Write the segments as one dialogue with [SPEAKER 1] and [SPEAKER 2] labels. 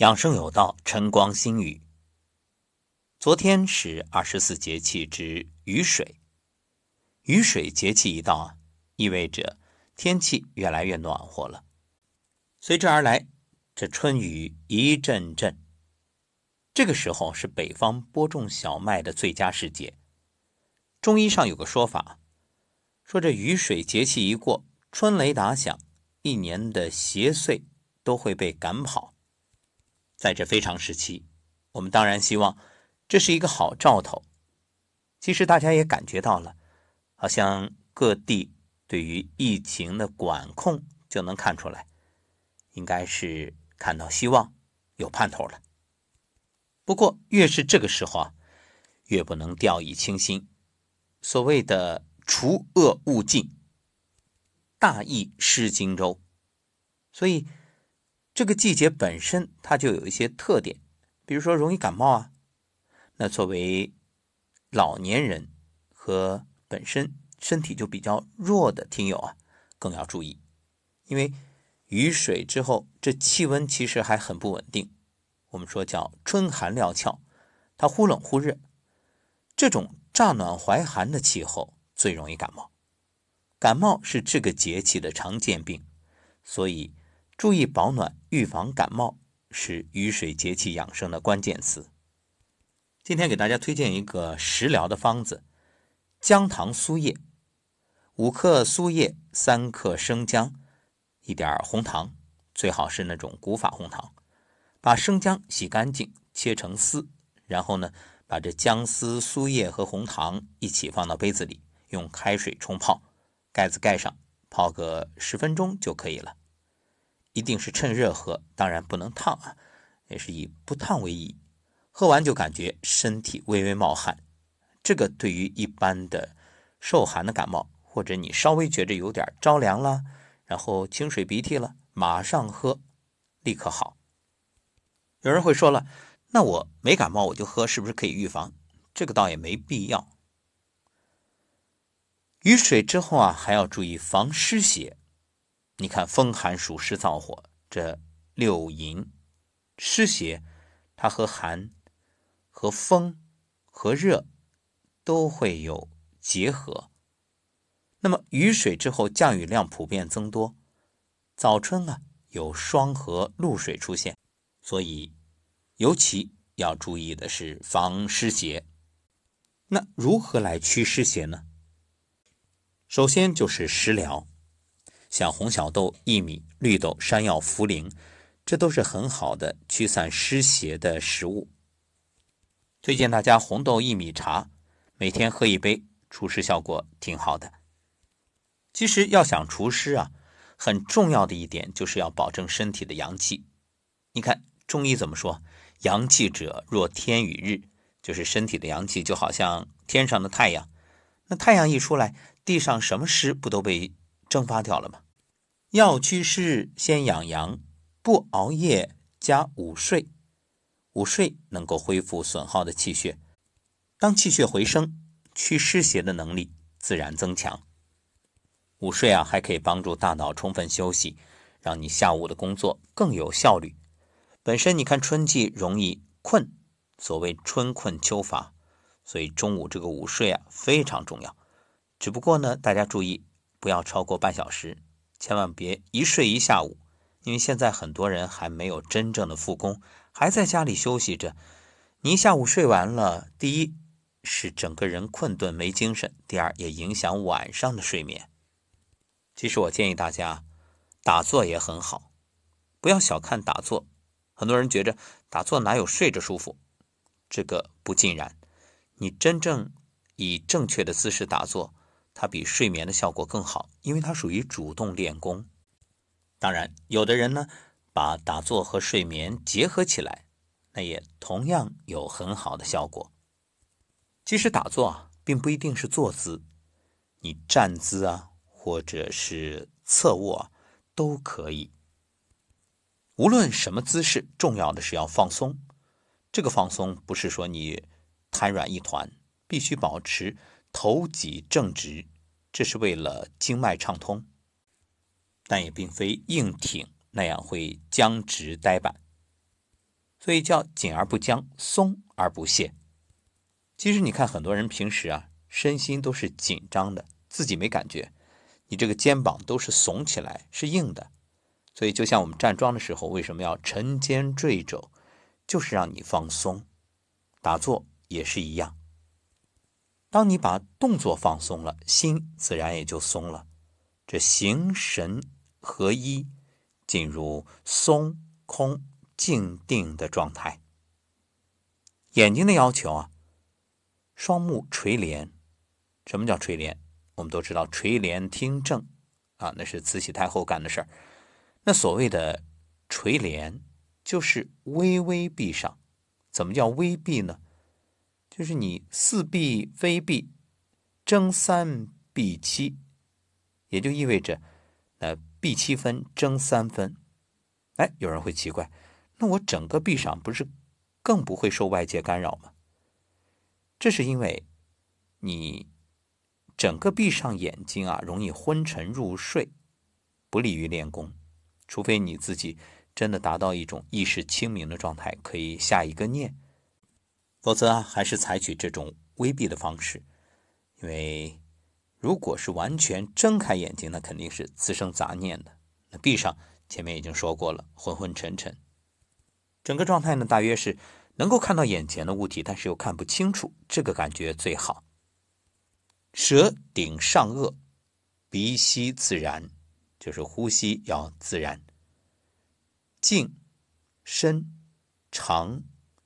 [SPEAKER 1] 养生有道，晨光新语。昨天是二十四节气之雨水，雨水节气一到啊，意味着天气越来越暖和了。随之而来，这春雨一阵阵。这个时候是北方播种小麦的最佳时节。中医上有个说法，说这雨水节气一过，春雷打响，一年的邪祟都会被赶跑。在这非常时期，我们当然希望这是一个好兆头。其实大家也感觉到了，好像各地对于疫情的管控就能看出来，应该是看到希望，有盼头了。不过越是这个时候啊，越不能掉以轻心。所谓的除恶务尽，大义失荆州，所以。这个季节本身它就有一些特点，比如说容易感冒啊。那作为老年人和本身身体就比较弱的听友啊，更要注意，因为雨水之后这气温其实还很不稳定。我们说叫春寒料峭，它忽冷忽热，这种乍暖还寒的气候最容易感冒。感冒是这个节气的常见病，所以。注意保暖，预防感冒是雨水节气养生的关键词。今天给大家推荐一个食疗的方子：姜糖苏叶，五克苏叶，三克生姜，一点红糖，最好是那种古法红糖。把生姜洗干净，切成丝，然后呢，把这姜丝、苏叶和红糖一起放到杯子里，用开水冲泡，盖子盖上，泡个十分钟就可以了。一定是趁热喝，当然不能烫啊，也是以不烫为宜。喝完就感觉身体微微冒汗，这个对于一般的受寒的感冒，或者你稍微觉着有点着凉了，然后清水鼻涕了，马上喝，立刻好。有人会说了，那我没感冒我就喝，是不是可以预防？这个倒也没必要。雨水之后啊，还要注意防湿邪。你看，风寒暑湿燥火，这六淫湿邪，它和寒、和风、和热都会有结合。那么雨水之后，降雨量普遍增多，早春啊有霜和露水出现，所以尤其要注意的是防湿邪。那如何来驱湿邪呢？首先就是食疗。像红小豆、薏米、绿豆、山药、茯苓，这都是很好的驱散湿邪的食物。推荐大家红豆薏米茶，每天喝一杯，除湿效果挺好的。其实要想除湿啊，很重要的一点就是要保证身体的阳气。你看中医怎么说？阳气者若天与日，就是身体的阳气就好像天上的太阳。那太阳一出来，地上什么湿不都被？蒸发掉了吗？要祛湿，先养阳，不熬夜，加午睡。午睡能够恢复损耗的气血，当气血回升，祛湿邪的能力自然增强。午睡啊，还可以帮助大脑充分休息，让你下午的工作更有效率。本身你看春季容易困，所谓春困秋乏，所以中午这个午睡啊非常重要。只不过呢，大家注意。不要超过半小时，千万别一睡一下午，因为现在很多人还没有真正的复工，还在家里休息着。你一下午睡完了，第一是整个人困顿没精神，第二也影响晚上的睡眠。其实我建议大家打坐也很好，不要小看打坐。很多人觉着打坐哪有睡着舒服，这个不尽然。你真正以正确的姿势打坐。它比睡眠的效果更好，因为它属于主动练功。当然，有的人呢，把打坐和睡眠结合起来，那也同样有很好的效果。其实打坐啊，并不一定是坐姿，你站姿啊，或者是侧卧，都可以。无论什么姿势，重要的是要放松。这个放松不是说你瘫软一团，必须保持。头脊正直，这是为了经脉畅通，但也并非硬挺那样会僵直呆板。所以叫紧而不僵，松而不懈。其实你看，很多人平时啊，身心都是紧张的，自己没感觉，你这个肩膀都是耸起来，是硬的。所以就像我们站桩的时候，为什么要沉肩坠肘，就是让你放松。打坐也是一样，当你把动作放松了，心自然也就松了。这形神合一，进入松空静定的状态。眼睛的要求啊，双目垂帘。什么叫垂帘？我们都知道，垂帘听政啊，那是慈禧太后干的事儿。那所谓的垂帘，就是微微闭上。怎么叫微闭呢？就是你四闭非闭，睁三闭七。也就意味着，呃，闭七分，睁三分。哎，有人会奇怪，那我整个闭上，不是更不会受外界干扰吗？这是因为，你整个闭上眼睛啊，容易昏沉入睡，不利于练功。除非你自己真的达到一种意识清明的状态，可以下一个念，否则啊，还是采取这种微闭的方式，因为。如果是完全睁开眼睛，那肯定是滋生杂念的。那闭上，前面已经说过了，昏昏沉沉。整个状态呢，大约是能够看到眼前的物体，但是又看不清楚，这个感觉最好。舌顶上颚，鼻息自然，就是呼吸要自然。静、深、长、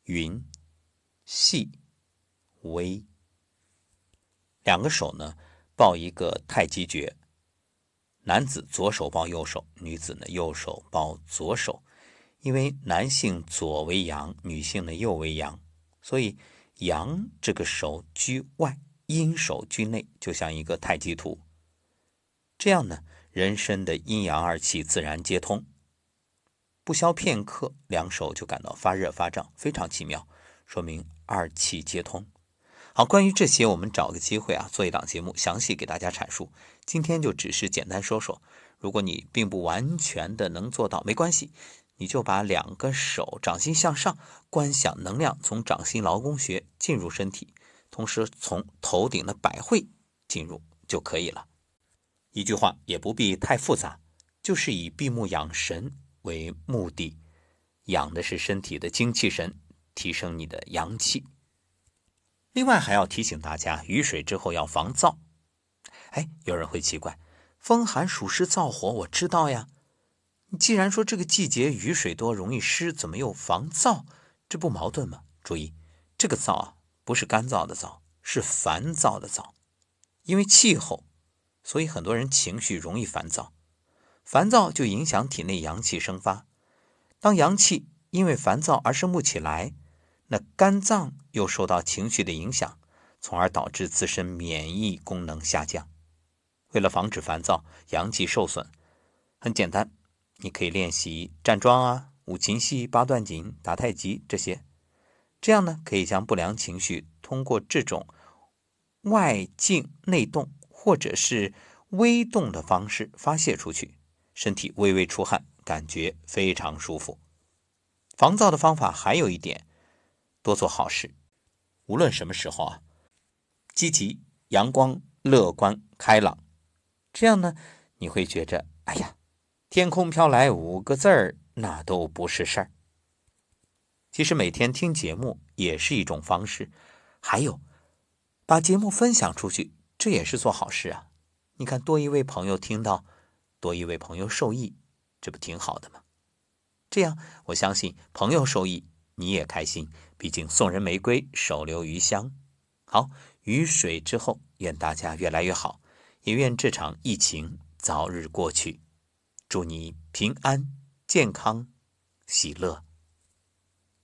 [SPEAKER 1] 匀、细、微。两个手呢？抱一个太极诀，男子左手抱右手，女子呢右手抱左手。因为男性左为阳，女性呢右为阳，所以阳这个手居外，阴手居内，就像一个太极图。这样呢，人身的阴阳二气自然接通。不消片刻，两手就感到发热发胀，非常奇妙，说明二气接通。好，关于这些，我们找个机会啊，做一档节目，详细给大家阐述。今天就只是简单说说。如果你并不完全的能做到，没关系，你就把两个手掌心向上，观想能量从掌心劳宫穴进入身体，同时从头顶的百会进入就可以了。一句话，也不必太复杂，就是以闭目养神为目的，养的是身体的精气神，提升你的阳气。另外还要提醒大家，雨水之后要防燥。哎，有人会奇怪，风寒暑湿燥火，我知道呀。你既然说这个季节雨水多，容易湿，怎么又防燥？这不矛盾吗？注意，这个燥啊，不是干燥的燥，是烦躁的躁。因为气候，所以很多人情绪容易烦躁，烦躁就影响体内阳气生发。当阳气因为烦躁而生不起来。那肝脏又受到情绪的影响，从而导致自身免疫功能下降。为了防止烦躁、阳气受损，很简单，你可以练习站桩啊、五禽戏、八段锦、打太极这些。这样呢，可以将不良情绪通过这种外静内动或者是微动的方式发泄出去，身体微微出汗，感觉非常舒服。防躁的方法还有一点。多做好事，无论什么时候啊，积极、阳光、乐观、开朗，这样呢，你会觉着，哎呀，天空飘来五个字儿，那都不是事儿。其实每天听节目也是一种方式，还有把节目分享出去，这也是做好事啊。你看，多一位朋友听到，多一位朋友受益，这不挺好的吗？这样，我相信朋友受益。你也开心，毕竟送人玫瑰，手留余香。好，雨水之后，愿大家越来越好，也愿这场疫情早日过去。祝你平安、健康、喜乐。